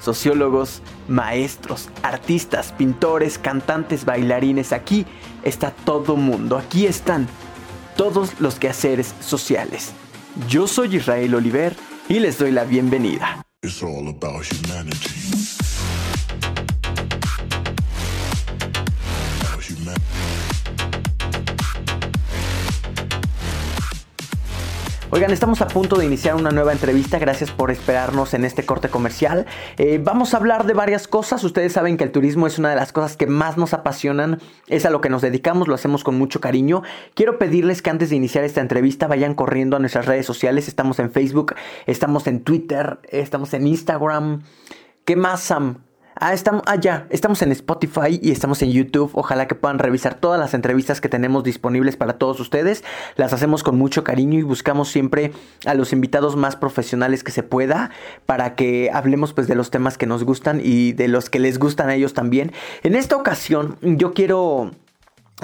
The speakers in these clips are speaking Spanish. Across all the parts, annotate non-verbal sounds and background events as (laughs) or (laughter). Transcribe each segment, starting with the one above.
sociólogos, maestros, artistas, pintores, cantantes, bailarines. Aquí está todo mundo. Aquí están todos los quehaceres sociales. Yo soy Israel Oliver y les doy la bienvenida. Oigan, estamos a punto de iniciar una nueva entrevista. Gracias por esperarnos en este corte comercial. Eh, vamos a hablar de varias cosas. Ustedes saben que el turismo es una de las cosas que más nos apasionan. Es a lo que nos dedicamos, lo hacemos con mucho cariño. Quiero pedirles que antes de iniciar esta entrevista vayan corriendo a nuestras redes sociales. Estamos en Facebook, estamos en Twitter, estamos en Instagram. ¿Qué más, Sam? Ah, estamos, ah, ya, estamos en Spotify y estamos en YouTube. Ojalá que puedan revisar todas las entrevistas que tenemos disponibles para todos ustedes. Las hacemos con mucho cariño y buscamos siempre a los invitados más profesionales que se pueda para que hablemos pues de los temas que nos gustan y de los que les gustan a ellos también. En esta ocasión yo quiero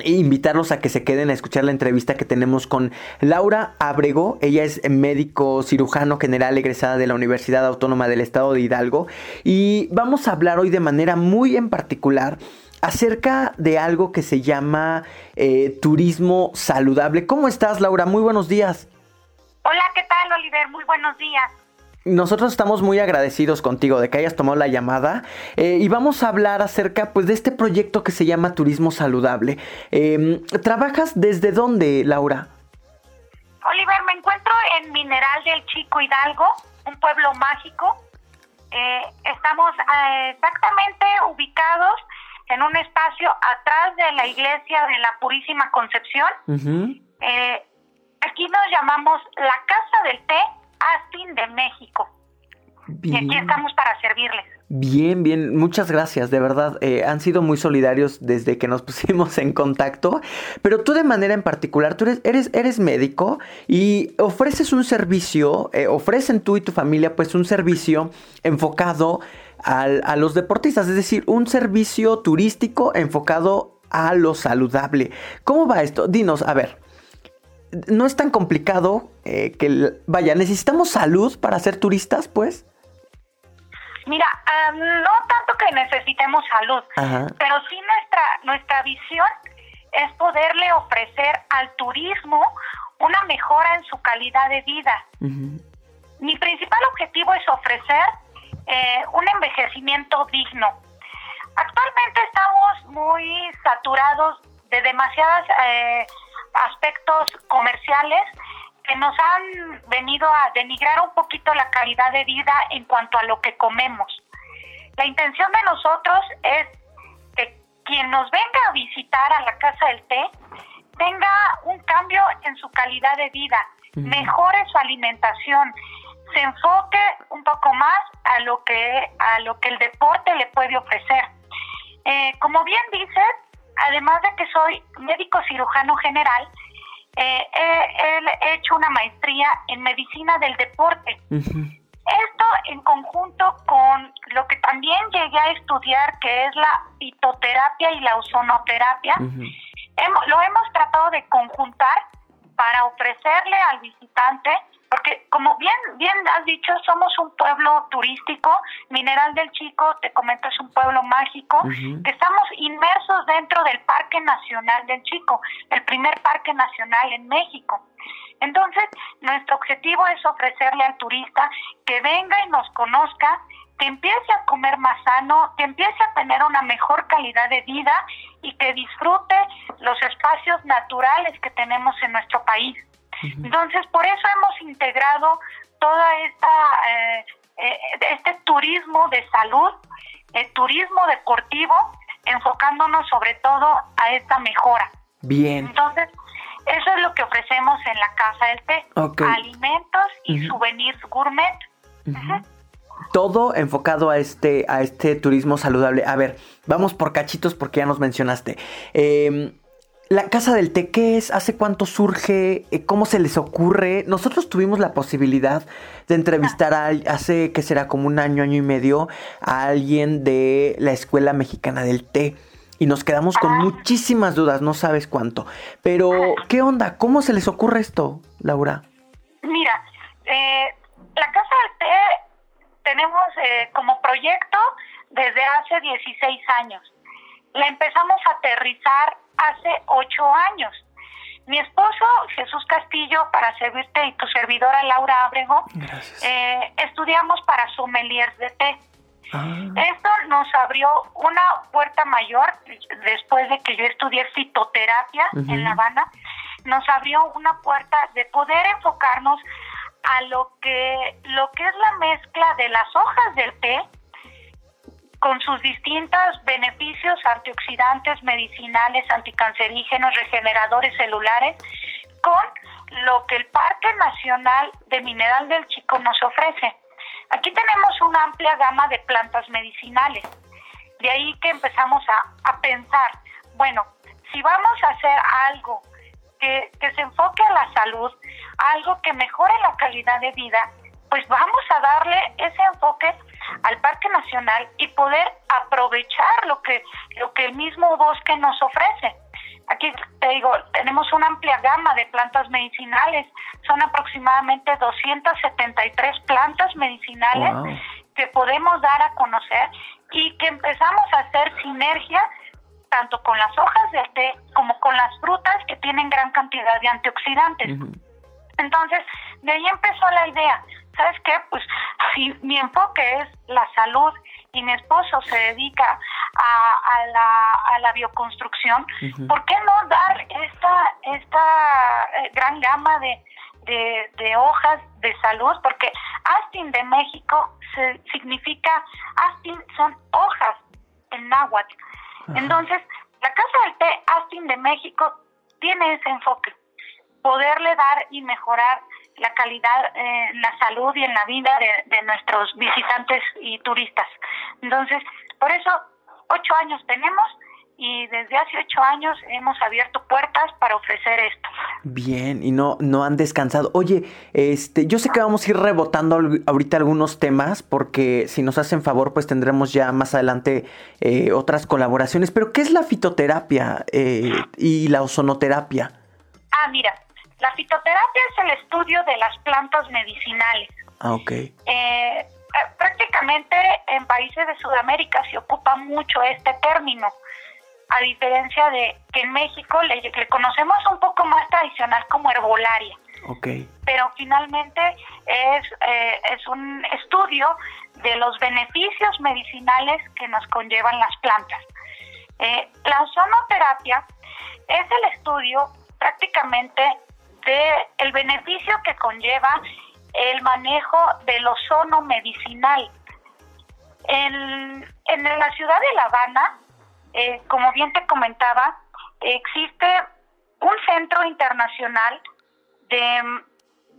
e invitarlos a que se queden a escuchar la entrevista que tenemos con Laura Abrego. Ella es médico cirujano general egresada de la Universidad Autónoma del Estado de Hidalgo. Y vamos a hablar hoy de manera muy en particular acerca de algo que se llama eh, turismo saludable. ¿Cómo estás, Laura? Muy buenos días. Hola, ¿qué tal, Oliver? Muy buenos días. Nosotros estamos muy agradecidos contigo de que hayas tomado la llamada eh, y vamos a hablar acerca pues, de este proyecto que se llama Turismo Saludable. Em, ¿Trabajas desde dónde, Laura? Oliver, me encuentro en Mineral del Chico Hidalgo, un pueblo mágico. Eh, estamos eh, exactamente ubicados en un espacio atrás de la iglesia de la Purísima Concepción. aquí nos llamamos la Casa del Té Astin de México. Y aquí estamos para servirles. Bien, bien, muchas gracias, de verdad. Eh, han sido muy solidarios desde que nos (laughs) pusimos en contacto. Pero tú de manera en particular, tú eres, eres, eres médico y ofreces un servicio, eh, ofrecen tú y tu familia pues un servicio enfocado a los deportistas, es decir, un servicio turístico enfocado a lo saludable. ¿Cómo va esto? Dinos, a ver, no es tan complicado eh, que, vaya, necesitamos salud para ser turistas, pues. Mira, no tanto que necesitemos salud, pero sí nuestra, nuestra visión es poderle ofrecer al turismo una mejora en su calidad de vida. Mi principal objetivo es ofrecer eh, un envejecimiento digno. Actualmente estamos muy saturados de demasiadas eh, aspectos comerciales que nos han venido a denigrar un poquito la calidad de vida en cuanto a lo que comemos. La intención de nosotros es que quien nos venga a visitar a la Casa del Té tenga un cambio en su calidad de vida, mejore su alimentación, se enfoque un poco más a lo que a lo que el deporte le puede ofrecer. Eh, como bien dices, además de que soy médico cirujano general, eh, he, hecho una maestría en medicina del deporte. Esto en conjunto con lo que también llegué a estudiar, que es la fitoterapia y la ozonoterapia, lo hemos tratado de conjuntar para ofrecerle al visitante porque como bien bien has dicho, somos un pueblo turístico, Mineral del Chico, te comento, es un pueblo mágico, que estamos inmersos dentro del Parque Nacional del Chico, el primer parque nacional en México. Entonces, nuestro objetivo es ofrecerle al turista que venga y nos conozca, que empiece a comer más sano, que empiece a tener una mejor calidad de vida y que disfrute los espacios naturales que tenemos en nuestro país. Entonces, por eso hemos integrado toda esta eh, eh, este turismo de salud, el turismo deportivo, enfocándonos sobre todo a esta mejora. Bien. Entonces, eso es lo que ofrecemos en la Casa del Té. Alimentos y souvenirs gourmet. Todo enfocado a este, a este turismo saludable. A ver, vamos por cachitos porque ya nos mencionaste. Eh, la Casa del Té, ¿qué es? ¿Hace cuánto surge? Eh, ¿Cómo se les ocurre? Nosotros tuvimos la posibilidad de entrevistar a, hace, que será como un año, año y medio, a alguien de la Escuela Mexicana del Té. Y nos quedamos con muchísimas dudas, no sabes cuánto. Pero, ¿qué onda? ¿Cómo se les ocurre esto, Laura? Mira, eh, la Casa del Té tenemos eh, como proyecto desde hace 16 años. La empezamos a aterrizar hace ocho años. Mi esposo, Jesús Castillo, para servirte y tu servidora Laura Abrego, eh, estudiamos para sommeliers de té. Ah. Esto nos abrió una puerta mayor después de que yo estudié fitoterapia en La Habana. Nos abrió una puerta de poder enfocarnos a lo que lo que es la mezcla de las hojas del té con sus distintos beneficios antioxidantes, medicinales, anticancerígenos, regeneradores celulares, con lo que el Parque Nacional de Mineral del Chico nos ofrece. Aquí tenemos una amplia gama de plantas medicinales. De ahí que empezamos a, pensar, bueno, si vamos a hacer algo que, que se enfoque a la salud, algo que mejore la calidad de vida, pues vamos a darle ese enfoque al Parque Nacional y poder aprovechar lo que, lo que el mismo bosque nos ofrece. Aquí te digo, tenemos una amplia gama de plantas medicinales, son aproximadamente 273 plantas medicinales que podemos dar a conocer y que empezamos a hacer sinergia tanto con las hojas de té como con las frutas que tienen gran cantidad de antioxidantes. Entonces, de ahí empezó la idea. ¿Sabes qué? Pues si mi enfoque es la salud y mi esposo se dedica a, la, a la bioconstrucción, ¿por qué no dar esta, esta eh, gran gama de, de, hojas de salud? Porque Astin de México se, significa, Astin son hojas en náhuatl. Entonces, la Casa del Té Astin de México tiene ese enfoque, poderle dar y mejorar la calidad eh, en la salud y en la vida de, nuestros visitantes y turistas. Entonces, por eso, ocho años tenemos y desde hace ocho años hemos abierto puertas para ofrecer esto. Bien, y no, no han descansado. Oye, este, yo sé que vamos a ir rebotando ahorita algunos temas, porque si nos hacen favor, pues tendremos ya más adelante eh, otras colaboraciones. Pero, ¿qué es la fitoterapia eh, y la ozonoterapia? Ah, mira, la fitoterapia es el estudio de las plantas medicinales. Ah, ok. Eh, prácticamente en países de Sudamérica se ocupa mucho este término, a diferencia de que en México le, conocemos un poco más tradicional como herbolaria. Okay. Pero finalmente es, eh, es un estudio de los beneficios medicinales que nos conllevan las plantas. Eh, la ozonoterapia es el estudio prácticamente el beneficio que conlleva el manejo del ozono medicinal. En, en la ciudad de La Habana, eh, como bien te comentaba, existe un centro internacional de,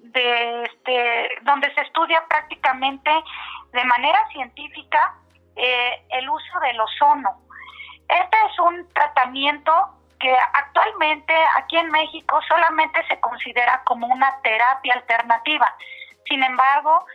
de este, donde se estudia prácticamente de manera científica eh, el uso del ozono. Este es un tratamiento que actualmente aquí en México solamente se considera como una terapia alternativa. Sin embargo,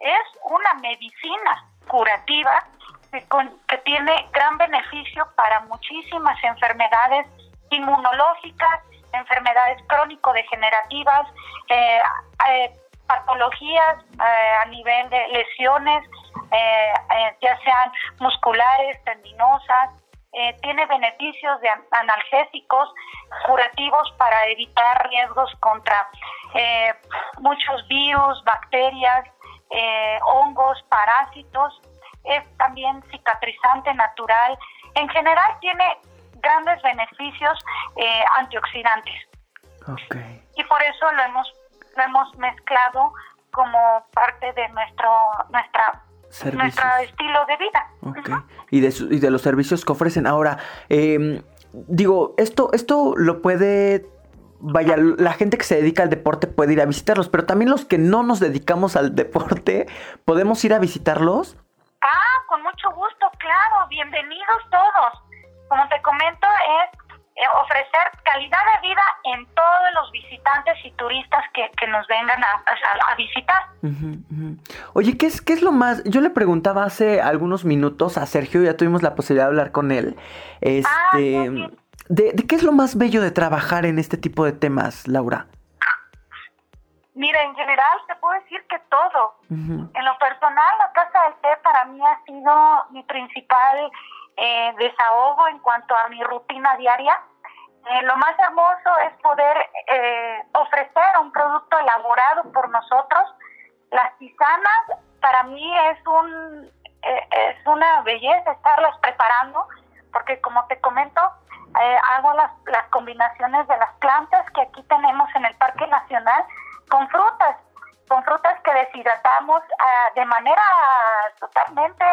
es una medicina curativa que, tiene gran beneficio para muchísimas enfermedades inmunológicas, enfermedades crónico-degenerativas, eh, eh, patologías eh, a nivel de lesiones, ya sean musculares, tendinosas, eh, tiene beneficios de analgésicos curativos para evitar riesgos contra eh, muchos virus, bacterias, eh, hongos, parásitos. Es también cicatrizante natural. En general tiene grandes beneficios antioxidantes. Y por eso lo hemos, lo hemos mezclado como parte de nuestro, nuestra nuestro estilo de vida. y, de y de los servicios que ofrecen. Ahora, em, digo, esto, esto lo puede vaya, la gente que se dedica al deporte puede ir a visitarlos, pero también los que no nos dedicamos al deporte, ¿podemos ir a visitarlos? Ah, con mucho gusto, claro, bienvenidos todos. Como te comento, es eh, ofrecer calidad y turistas que, que nos vengan a, a, visitar. Oye, ¿qué es, ¿qué es lo más? Yo le preguntaba hace algunos minutos a Sergio, ya tuvimos la posibilidad de hablar con él. Este, ah, De, ¿De qué es lo más bello de trabajar en este tipo de temas, Laura? Mira, en general te puedo decir que todo. En lo personal, la Casa del Té para mí ha sido mi principal eh, desahogo en cuanto a mi rutina diaria. Eh, lo más hermoso es poder eh, ofrecer un producto elaborado por nosotros. Las tisanas para mí es un es una belleza estarlas preparando porque como te comento hago las, las combinaciones de las plantas que aquí tenemos en el Parque Nacional con frutas, con frutas que deshidratamos ah, de manera totalmente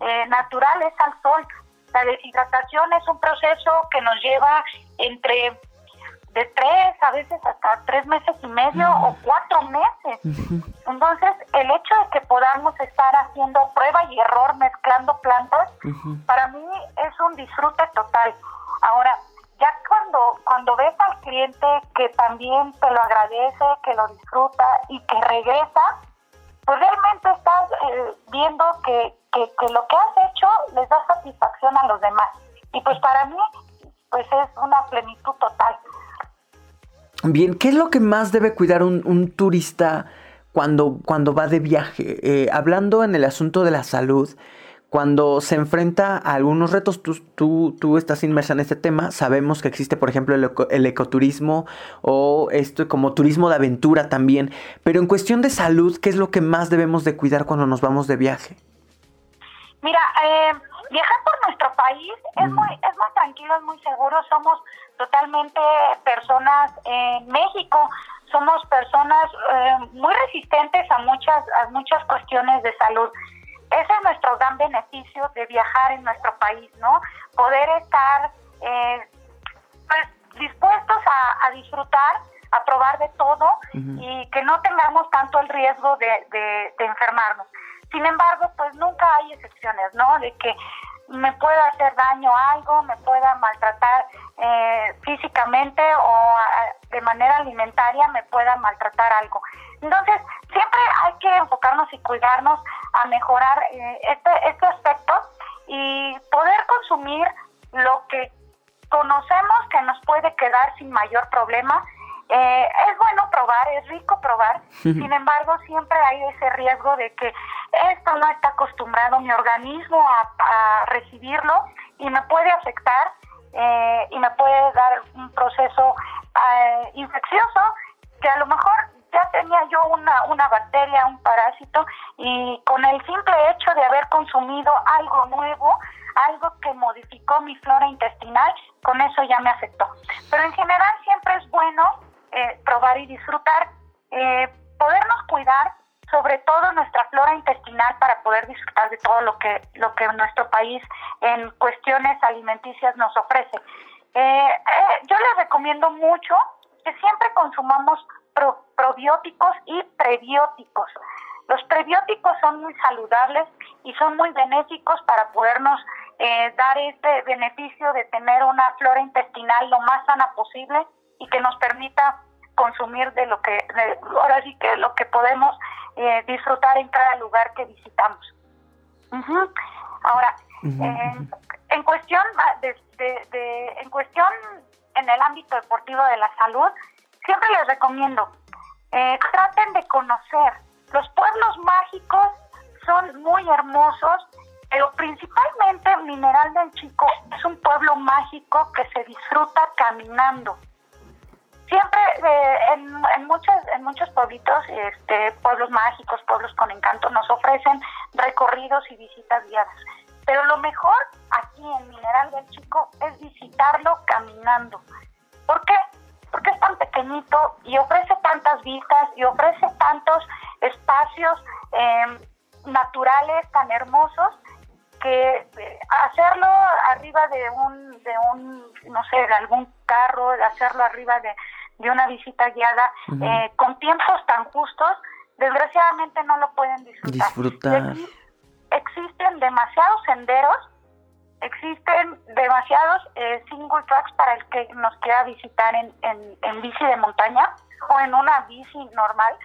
eh, natural, es al sol. La deshidratación es un proceso que nos lleva entre de tres, a veces hasta tres meses y medio o cuatro meses. Entonces, el hecho de que podamos estar haciendo prueba y error mezclando plantas, para mí es un disfrute total. Ahora, ya cuando, cuando ves al cliente que también te lo agradece, que lo disfruta y que regresa, pues realmente estás eh, viendo que, que, lo que has hecho les da satisfacción a los demás. Y pues para mí, pues es una plenitud total. Bien, ¿qué es lo que más debe cuidar un, un turista cuando, cuando va de viaje? Eh, hablando en el asunto de la salud, cuando se enfrenta a algunos retos, tú, tú, tú, estás inmersa en este tema, sabemos que existe, por ejemplo, el, ecoturismo o esto como turismo de aventura también, pero en cuestión de salud, ¿qué es lo que más debemos de cuidar cuando nos vamos de viaje? Mira, eh, viajar por nuestro país es, muy, es muy tranquilo, es muy seguro, somos totalmente personas en México, somos personas eh, muy resistentes a muchas, a muchas cuestiones de salud ese es nuestro gran beneficio de viajar en nuestro país, ¿no? Poder estar eh, pues, dispuestos a, disfrutar, a probar de todo y que no tengamos tanto el riesgo de, de, enfermarnos. Sin embargo, pues nunca hay excepciones, ¿no? De que me pueda hacer daño algo, me pueda maltratar eh, físicamente o de manera alimentaria me pueda maltratar algo. Entonces, siempre hay que enfocarnos y cuidarnos a mejorar eh, este, este aspecto y poder consumir lo que conocemos que nos puede quedar sin mayor problema. Eh, es bueno probar, es rico probar, sin embargo siempre hay ese riesgo de que esto no está acostumbrado mi organismo a, recibirlo y me puede afectar eh, y me puede dar un proceso infeccioso que a lo mejor ya tenía yo una, una bacteria, un parásito, y con el simple hecho de haber consumido algo nuevo, algo que modificó mi flora intestinal, con eso ya me afectó. Pero en general siempre es bueno eh, probar y disfrutar, eh, podernos cuidar, sobre todo nuestra flora intestinal para poder disfrutar de todo lo que lo que nuestro país en cuestiones alimenticias nos ofrece. Eh, yo les recomiendo mucho que siempre consumamos probióticos y prebióticos. Los prebióticos son muy saludables y son muy benéficos para podernos eh, dar este beneficio de tener una flora intestinal lo más sana posible y que nos permita consumir de lo que, ahora sí que lo que podemos eh, disfrutar en cada lugar que visitamos. Ahora, en cuestión de, en cuestión en el ámbito deportivo de la salud, siempre les recomiendo, eh, traten de conocer. Los pueblos mágicos son muy hermosos, pero principalmente Mineral del Chico es un pueblo mágico que se disfruta caminando. Siempre eh, en, en, en muchos pueblitos, este, pueblos mágicos, pueblos con encanto, nos ofrecen recorridos y visitas guiadas. Pero lo mejor aquí en Mineral del Chico es visitarlo caminando. ¿Por qué? porque es tan pequeñito y ofrece tantas vistas y ofrece tantos espacios em, naturales tan hermosos que eh, hacerlo arriba de un, de un, no sé, de algún carro, de hacerlo arriba de, de una visita guiada, eh, con tiempos tan justos, desgraciadamente no lo pueden disfrutar. disfrutar. Existen demasiados senderos existen demasiados eh, single tracks para el que nos quiera visitar en, en, bici de montaña o en una bici normal.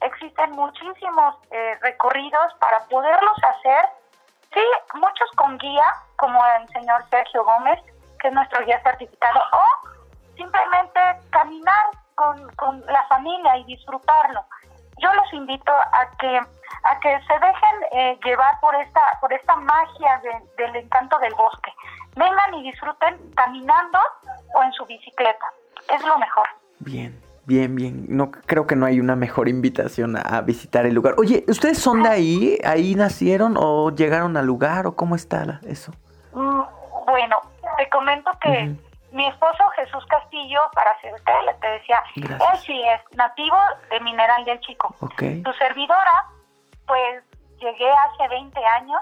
Existen muchísimos eh, recorridos para poderlos hacer, sí, muchos con guía, como el señor Sergio Gómez, que es nuestro guía certificado, o simplemente caminar con, con la familia y disfrutarlo. Yo los invito a que a que se dejen eh, llevar por esta por esta magia del encanto del bosque. Vengan y disfruten caminando o en su bicicleta. Es lo mejor. Bien. Bien, bien. No creo que no hay una mejor invitación a, visitar el lugar. Oye, ¿ustedes son de ahí? ¿Ahí nacieron o llegaron al lugar o cómo está eso? Mm, bueno, te comento que mi esposo Jesús Castillo, para hacerte, te decía, él sí es nativo de Mineral del Chico. Tu servidora, pues llegué hace 20 años,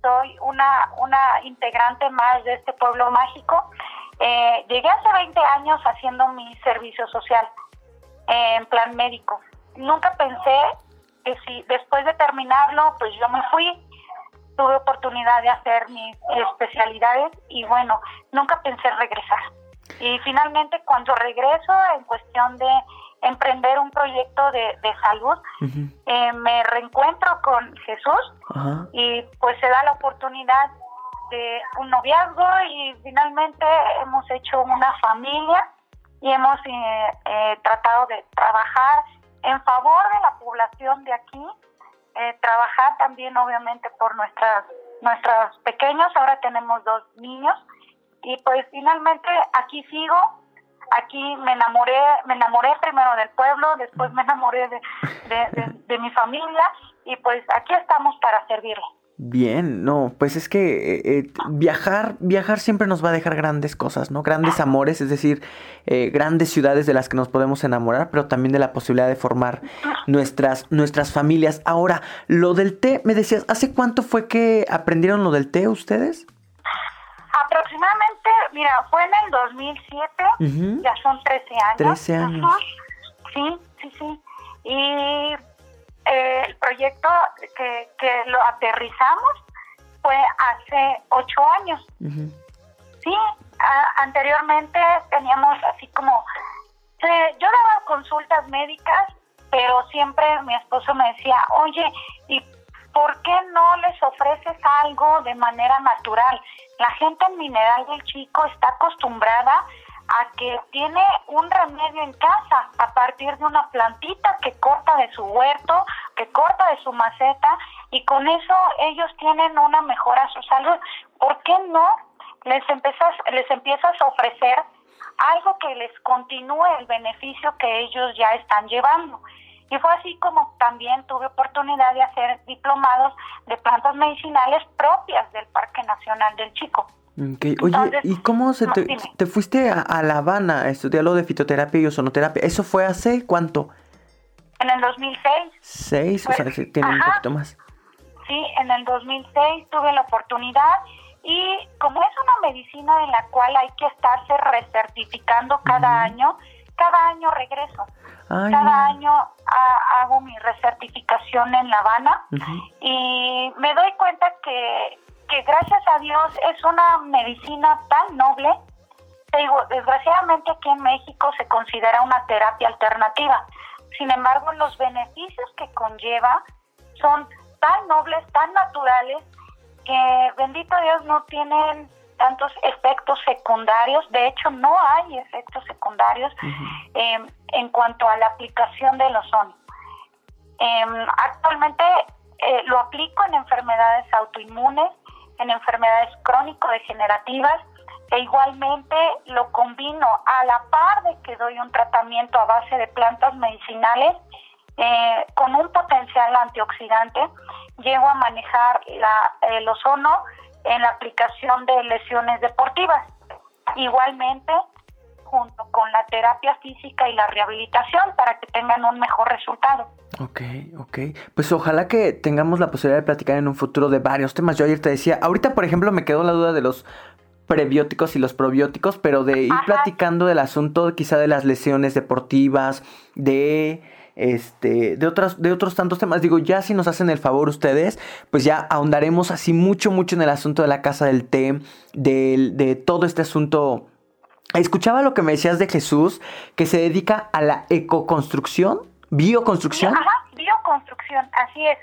soy una, una integrante más de este pueblo mágico. Eh, llegué hace 20 años haciendo mi servicio social en plan médico. Nunca pensé que si después de terminarlo, pues yo me fui tuve oportunidad de hacer mis especialidades y bueno, nunca pensé regresar. Y finalmente cuando regreso en cuestión de emprender un proyecto de, salud, eh, me reencuentro con Jesús y pues se da la oportunidad de un noviazgo y finalmente hemos hecho una familia y hemos eh, eh, tratado de trabajar en favor de la población de aquí eh, trabajar también obviamente por nuestras nuestros pequeños, ahora tenemos dos niños. Y pues finalmente aquí sigo, aquí me enamoré, me enamoré primero del pueblo, después me enamoré de, de mi familia. Y pues aquí estamos para servirle. Bien, no, pues es que eh, eh, viajar, viajar siempre nos va a dejar grandes cosas, ¿no? Grandes amores, es decir, eh, grandes ciudades de las que nos podemos enamorar, pero también de la posibilidad de formar nuestras, nuestras familias. Ahora, lo del té, me decías, ¿hace cuánto fue que aprendieron lo del té ustedes? Aproximadamente, mira, fue en el 2007, ya son 13 años. 13 años. Sí, sí, sí. Y eh, el proyecto que, que lo aterrizamos fue hace ocho años. Sí, anteriormente teníamos así como, eh, yo daba consultas médicas, pero siempre mi esposo me decía, oye, ¿y por qué no les ofreces algo de manera natural? La gente en Mineral del Chico está acostumbrada a que tiene un remedio en casa a partir de una plantita que corta de su huerto, que corta de su maceta y con eso ellos tienen una mejora a su salud. ¿Por qué no les empiezas, les empiezas a ofrecer algo que les continúe el beneficio que ellos ya están llevando? Y fue así como también tuve oportunidad de hacer diplomados de plantas medicinales propias del Parque Nacional del Chico. Oye, ¿y cómo se te, fuiste a, La Habana a estudiar lo de fitoterapia y ozonoterapia? ¿Eso fue hace cuánto? En el 2006. ¿Seis? o sea, tiene un poquito más. Sí, en el 2006 tuve la oportunidad y como es una medicina en la cual hay que estarse recertificando cada año, cada año regreso. cada año hago mi recertificación en La Habana y me doy cuenta que que gracias a Dios es una medicina tan noble. digo, desgraciadamente aquí en México se considera una terapia alternativa. Sin embargo, los beneficios que conlleva son tan nobles, tan naturales, que bendito Dios no tienen tantos efectos secundarios. De hecho, no hay efectos secundarios em, en cuanto a la aplicación del ozono. Em, actualmente eh, lo aplico en enfermedades autoinmunes, en enfermedades crónico-degenerativas e igualmente lo combino a la par de que doy un tratamiento a base de plantas medicinales eh, con un potencial antioxidante, llego a manejar la, el ozono en la aplicación de lesiones deportivas. Igualmente, junto con la terapia física y la rehabilitación para que tengan un mejor resultado. Ok, ok. Pues ojalá que tengamos la posibilidad de platicar en un futuro de varios temas. Yo ayer te decía, ahorita por ejemplo me quedó la duda de los prebióticos y los probióticos, pero de ir platicando del asunto quizá de las lesiones deportivas, de este, de otras, de otros tantos temas. Digo, ya si nos hacen el favor ustedes, pues ya ahondaremos así mucho, mucho en el asunto de la casa del té, de, de todo este asunto. Escuchaba lo que me decías de Jesús, que se dedica a la ecoconstrucción, bioconstrucción. Ajá, bioconstrucción, así es.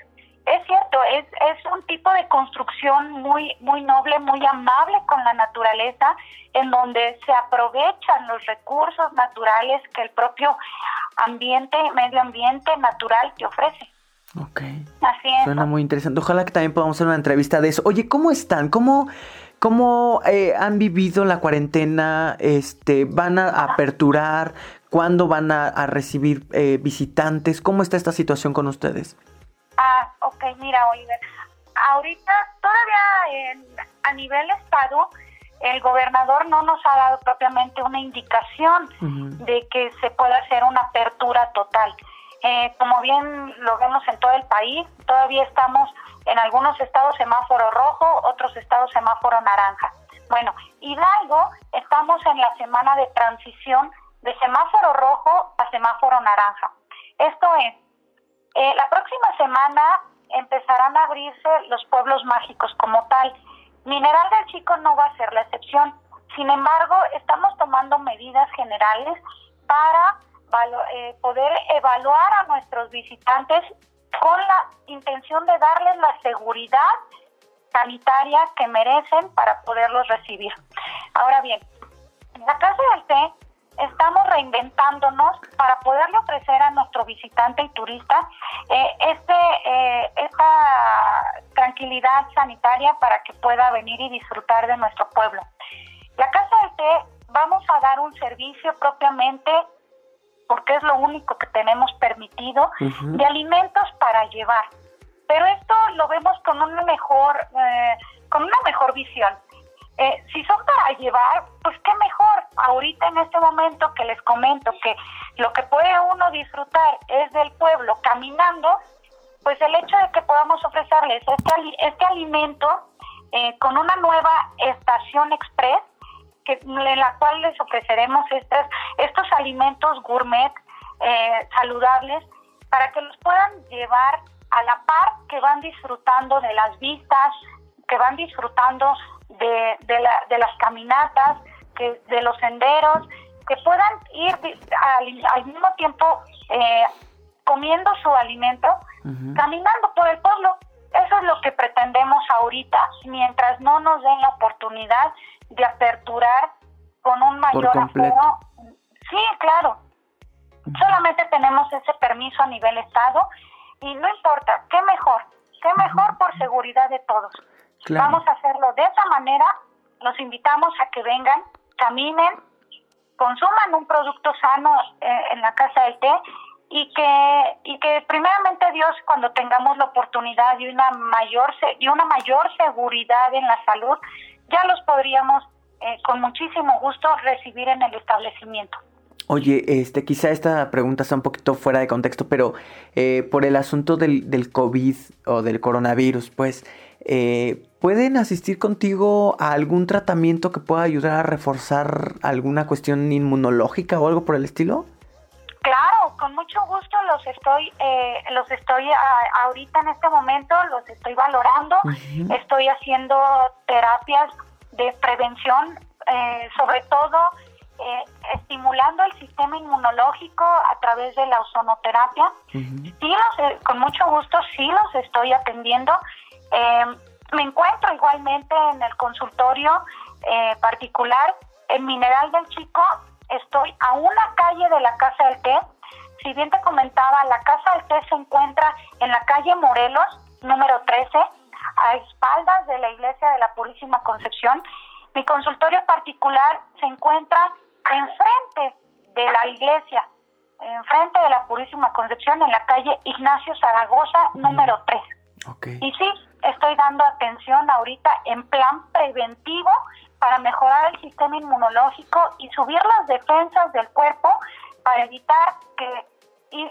Es cierto, es, es un tipo de construcción muy, muy noble, muy amable con la naturaleza, en donde se aprovechan los recursos naturales que el propio ambiente, medio ambiente natural te ofrece. Ok. Así es. Suena muy interesante. Ojalá que también podamos hacer una entrevista de eso. Oye, ¿cómo están? ¿Cómo, cómo eh, han vivido la cuarentena? Este, ¿Van a aperturar? ¿Cuándo van a, recibir eh, visitantes? ¿Cómo está esta situación con ustedes? Ah, ok, mira, Oliver. Ahorita todavía a nivel estado, el gobernador no nos ha dado propiamente una indicación de que se pueda hacer una apertura total. Eh, como bien lo vemos en todo el país, todavía estamos en algunos estados semáforo rojo, otros estados semáforo naranja. Bueno, Hidalgo estamos en la semana de transición de semáforo rojo a semáforo naranja. Esto es, eh, la próxima semana empezarán a abrirse los pueblos mágicos como tal Mineral del Chico no va a ser la excepción. Sin embargo, estamos tomando medidas generales para eh, poder evaluar a nuestros visitantes con la intención de darles la seguridad sanitaria que merecen para poderlos recibir. Ahora bien, en la Casa del Té estamos reinventándonos para poderle ofrecer a nuestro visitante y turista eh, este, eh, esta tranquilidad sanitaria para que pueda venir y disfrutar de nuestro pueblo. La Casa del Té vamos a dar un servicio propiamente, porque es lo único que tenemos permitido, de alimentos para llevar. Pero esto lo vemos con una mejor, eh, con una mejor visión. Eh, si son para llevar, pues qué mejor. Ahorita en este momento que les comento que lo que puede uno disfrutar es del pueblo caminando, pues el hecho de que podamos ofrecerles este, este alimento eh, con una nueva estación express, que, en la cual les ofreceremos estos, estos alimentos gourmet eh, saludables para que los puedan llevar a la par que van disfrutando de las vistas, que van disfrutando de, de, la, de las caminatas, que, de los senderos, que puedan ir al, mismo tiempo eh, comiendo su alimento, caminando por el pueblo. Eso es lo que pretendemos ahorita, mientras no nos den la oportunidad de aperturar con un mayor aforo. Sí, claro. Solamente tenemos ese permiso a nivel Estado y no importa, qué mejor, qué mejor por seguridad de todos. Vamos a hacerlo de esa manera. Los invitamos a que vengan, caminen, consuman un producto sano eh, en la casa del té y que y que primeramente Dios cuando tengamos la oportunidad y una mayor y una mayor seguridad en la salud ya los podríamos eh, con muchísimo gusto recibir en el establecimiento. Oye, este, quizá esta pregunta está un poquito fuera de contexto, pero eh, por el asunto del, del COVID o del coronavirus, pues, eh, ¿pueden asistir contigo a algún tratamiento que pueda ayudar a reforzar alguna cuestión inmunológica o algo por el estilo? Claro, con mucho gusto los estoy, eh, los estoy ahorita en este momento, los estoy valorando, estoy haciendo terapias de prevención, eh, sobre todo eh, estimulando el sistema inmunológico a través de la ozonoterapia. Sí, los, con mucho gusto sí los estoy atendiendo. Eh, me encuentro igualmente en el consultorio eh, particular en Mineral del Chico. Estoy a una calle de la Casa del Té. Si bien te comentaba, la Casa del Té se encuentra en la calle Morelos, número 13, a espaldas de la Iglesia de la Purísima Concepción. Mi consultorio particular se encuentra enfrente de la iglesia, enfrente de la Purísima Concepción, en la calle Ignacio Zaragoza, número 3. Y sí, estoy dando atención ahorita en plan preventivo para mejorar el sistema inmunológico y subir las defensas del cuerpo para evitar que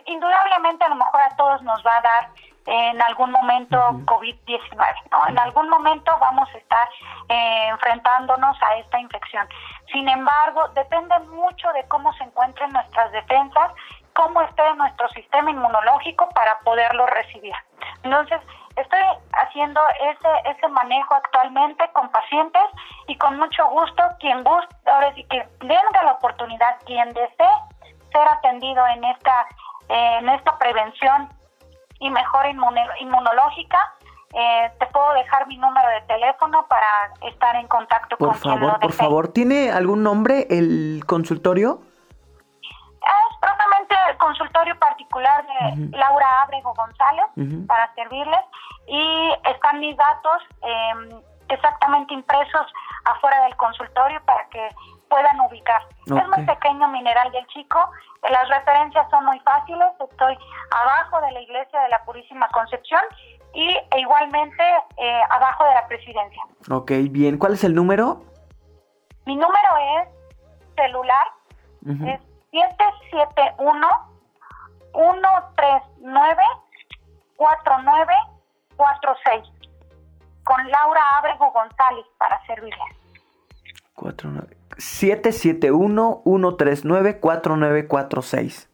indudablemente a lo mejor a todos nos va a dar en algún momento COVID-19, ¿no? En algún momento vamos a estar eh, enfrentándonos a esta infección. Sin embargo, depende mucho de cómo se encuentren nuestras defensas cómo esté nuestro sistema inmunológico para poderlo recibir. Entonces, estoy haciendo ese ese manejo actualmente con pacientes y con mucho gusto quien guste, ahora sí que tenga la oportunidad, quien desee ser atendido en esta en esta prevención y mejora inmunológica, eh, te puedo dejar mi número de teléfono para estar en contacto por con favor, quien lo Por favor, ¿tiene algún nombre el consultorio? El consultorio particular de Laura Abrego González para servirles y están mis datos eh, exactamente impresos afuera del consultorio para que puedan ubicar. Es muy pequeño Mineral del Chico, las referencias son muy fáciles, estoy abajo de la iglesia de la Purísima Concepción y e igualmente eh, abajo de la presidencia. Ok, bien. ¿Cuál es el número? Mi número es celular, es 771 139 4946 con Laura Abrego González para servirle. 771-139-4946.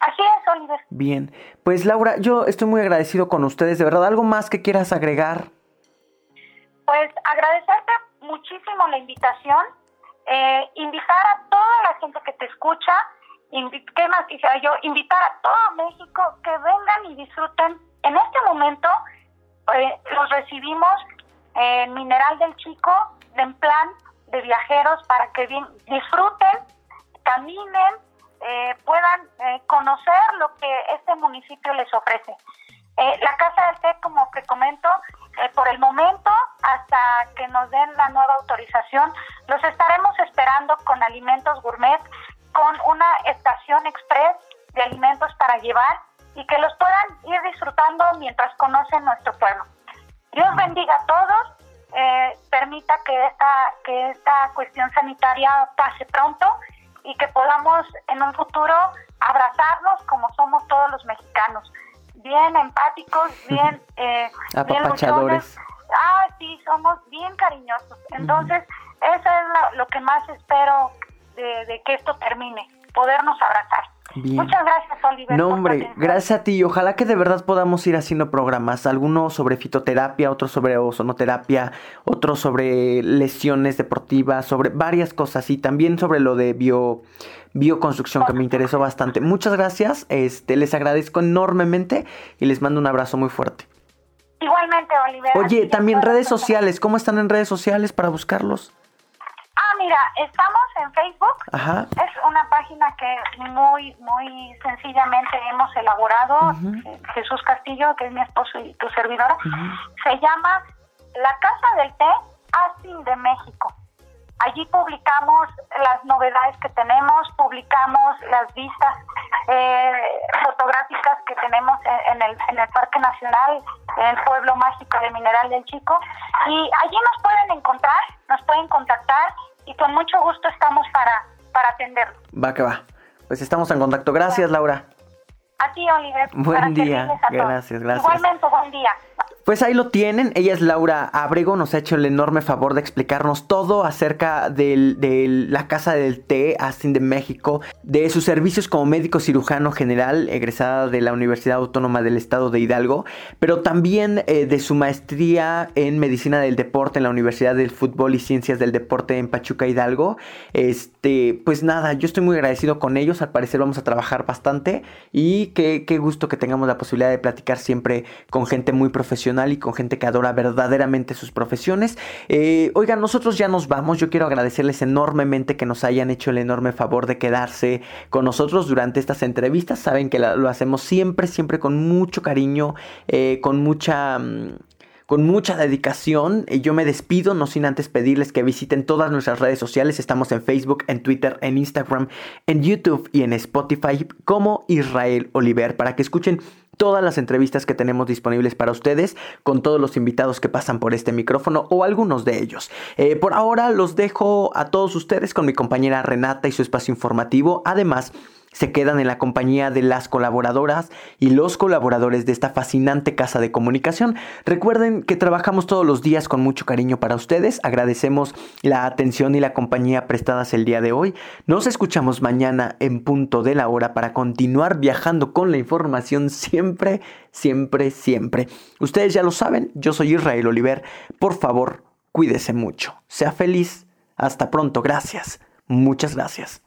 Así es, Oliver. Bien, pues Laura, yo estoy muy agradecido con ustedes, de verdad, ¿algo más que quieras agregar? Pues agradecerte muchísimo la invitación, eh, invitar a toda la gente que te escucha, ¿qué más quisiera yo? Invitar a todo México que vengan y disfruten. En este momento eh, los recibimos en Mineral del Chico, en plan de viajeros para que disfruten, caminen, eh, puedan eh, conocer lo que este municipio les ofrece. Eh, la Casa del Té, como que comento, por el momento, hasta que nos den la nueva autorización, los estaremos esperando con alimentos gourmet, con una estación express de alimentos para llevar y que los puedan ir disfrutando mientras conocen nuestro pueblo. Dios bendiga a todos eh, permita que esta, que esta cuestión sanitaria pase pronto y que podamos en un futuro abrazarnos como somos todos los mexicanos, bien empáticos, (laughs) bien, eh, apapachadores. ah, sí, somos bien cariñosos. Entonces, eso es lo, que más espero de, de que esto termine, podernos abrazar. Muchas gracias, Oliver. No, hombre, gracias a ti. Ojalá que de verdad podamos ir haciendo programas. Algunos sobre fitoterapia, otros sobre ozonoterapia, otros sobre lesiones deportivas, sobre varias cosas y también sobre lo de bio, bioconstrucción que me interesó bastante. Muchas gracias. Este, les agradezco enormemente y les mando un abrazo muy fuerte. Igualmente, Oliver. Oye, también redes sociales. ¿Cómo están en redes sociales para buscarlos? Mira, estamos en Facebook. Es una página que muy, muy sencillamente hemos elaborado. Jesús Castillo, que es mi esposo y tu servidora. Se llama La Casa del Té Astin de México. Allí publicamos las novedades que tenemos, publicamos las vistas eh, fotográficas que tenemos en, el, en el Parque Nacional, en el Pueblo Mágico de Mineral del Chico. Y allí nos pueden encontrar, nos pueden contactar y con mucho gusto estamos para, para atenderlo. Va que va. Pues estamos en contacto. Gracias, Laura. A ti, Oliver. Buen día. Gracias, gracias. Igualmente, buen día. Pues ahí lo tienen, ella es Laura Abrego, nos ha hecho el enorme favor de explicarnos todo acerca de la Casa del Té, Astin de México, de sus servicios como médico cirujano general, egresada de la Universidad Autónoma del Estado de Hidalgo, pero también eh, de su maestría en Medicina del Deporte en la Universidad del Fútbol y Ciencias del Deporte en Pachuca Hidalgo. Este, pues nada, yo estoy muy agradecido con ellos, al parecer vamos a trabajar bastante y qué, qué gusto que tengamos la posibilidad de platicar siempre con gente muy profesional y con gente que adora verdaderamente sus profesiones. Eh, oigan, nosotros ya nos vamos. Yo quiero agradecerles enormemente que nos hayan hecho el enorme favor de quedarse con nosotros durante estas entrevistas. Saben que lo hacemos siempre, siempre con mucho cariño, eh, con mucha... Mm, con mucha dedicación. Yo me despido, no sin antes pedirles que visiten todas nuestras redes sociales. Estamos en Facebook, en Twitter, en Instagram, en YouTube y en Spotify como Israel Oliver para que escuchen todas las entrevistas que tenemos disponibles para ustedes con todos los invitados que pasan por este micrófono o algunos de ellos. Eh, por ahora los dejo a todos ustedes con mi compañera Renata y su espacio informativo. Además, se quedan en la compañía de las colaboradoras y los colaboradores de esta fascinante casa de comunicación. Recuerden que trabajamos todos los días con mucho cariño para ustedes. Agradecemos la atención y la compañía prestadas el día de hoy. Nos escuchamos mañana en punto de la hora para continuar viajando con la información siempre, siempre, siempre. Ustedes ya lo saben, yo soy Israel Oliver. Por favor, cuídese mucho. Sea feliz. Hasta pronto. Gracias. Muchas gracias.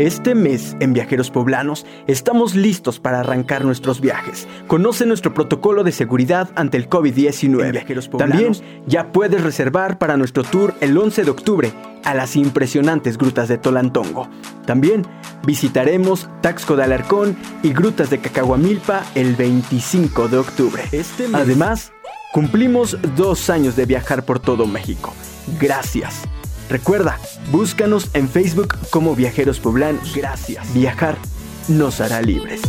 Este mes en Viajeros Poblanos estamos listos para arrancar nuestros viajes. Conoce nuestro protocolo de seguridad ante el COVID-19. También ya puedes reservar para nuestro tour el 11 de octubre a las impresionantes grutas de Tolantongo. También visitaremos Taxco de Alarcón y grutas de Cacahuamilpa el 25 de octubre. Este Además, cumplimos dos años de viajar por todo México. Gracias. Recuerda, búscanos en Facebook como Viajeros Poblanos. Gracias. Viajar nos hará libres.